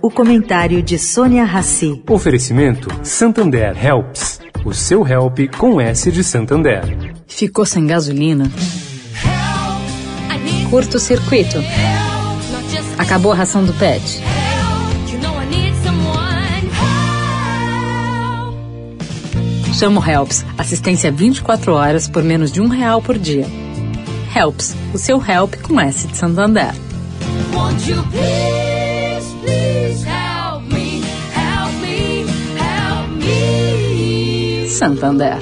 O comentário de Sônia Rassi. Oferecimento Santander Helps. O seu help com S de Santander. Ficou sem gasolina? Curto circuito. Acabou a ração do pet. Chama o Helps. Assistência 24 horas por menos de um real por dia. Helps. O seu help com S de Santander. Won't you please, Santander.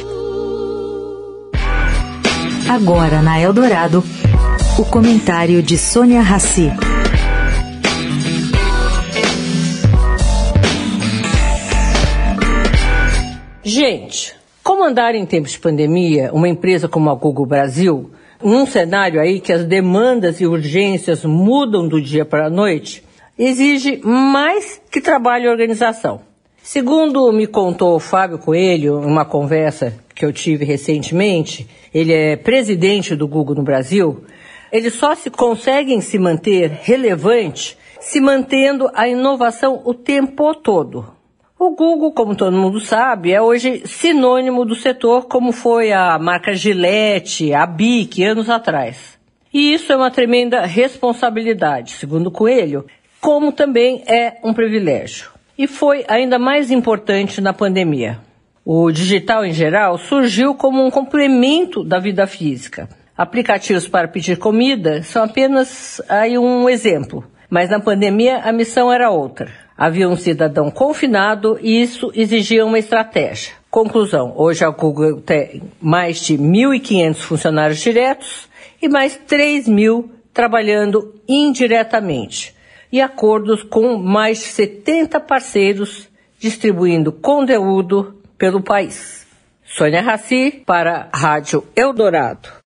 Agora na Eldorado, o comentário de Sônia Rassi. Gente, como andar em tempos de pandemia uma empresa como a Google Brasil, num cenário aí que as demandas e urgências mudam do dia para a noite, exige mais que trabalho e organização. Segundo me contou o Fábio Coelho, uma conversa que eu tive recentemente, ele é presidente do Google no Brasil, eles só se conseguem se manter relevante se mantendo a inovação o tempo todo. O Google, como todo mundo sabe, é hoje sinônimo do setor, como foi a marca Gillette, a Bic, anos atrás. E isso é uma tremenda responsabilidade, segundo Coelho, como também é um privilégio. E foi ainda mais importante na pandemia. O digital em geral surgiu como um complemento da vida física. Aplicativos para pedir comida são apenas aí um exemplo, mas na pandemia a missão era outra Havia um cidadão confinado e isso exigia uma estratégia. Conclusão: hoje a Google tem mais de 1.500 funcionários diretos e mais 3 mil trabalhando indiretamente, e acordos com mais de 70 parceiros distribuindo conteúdo pelo país. Sônia Raci para a Rádio Eldorado.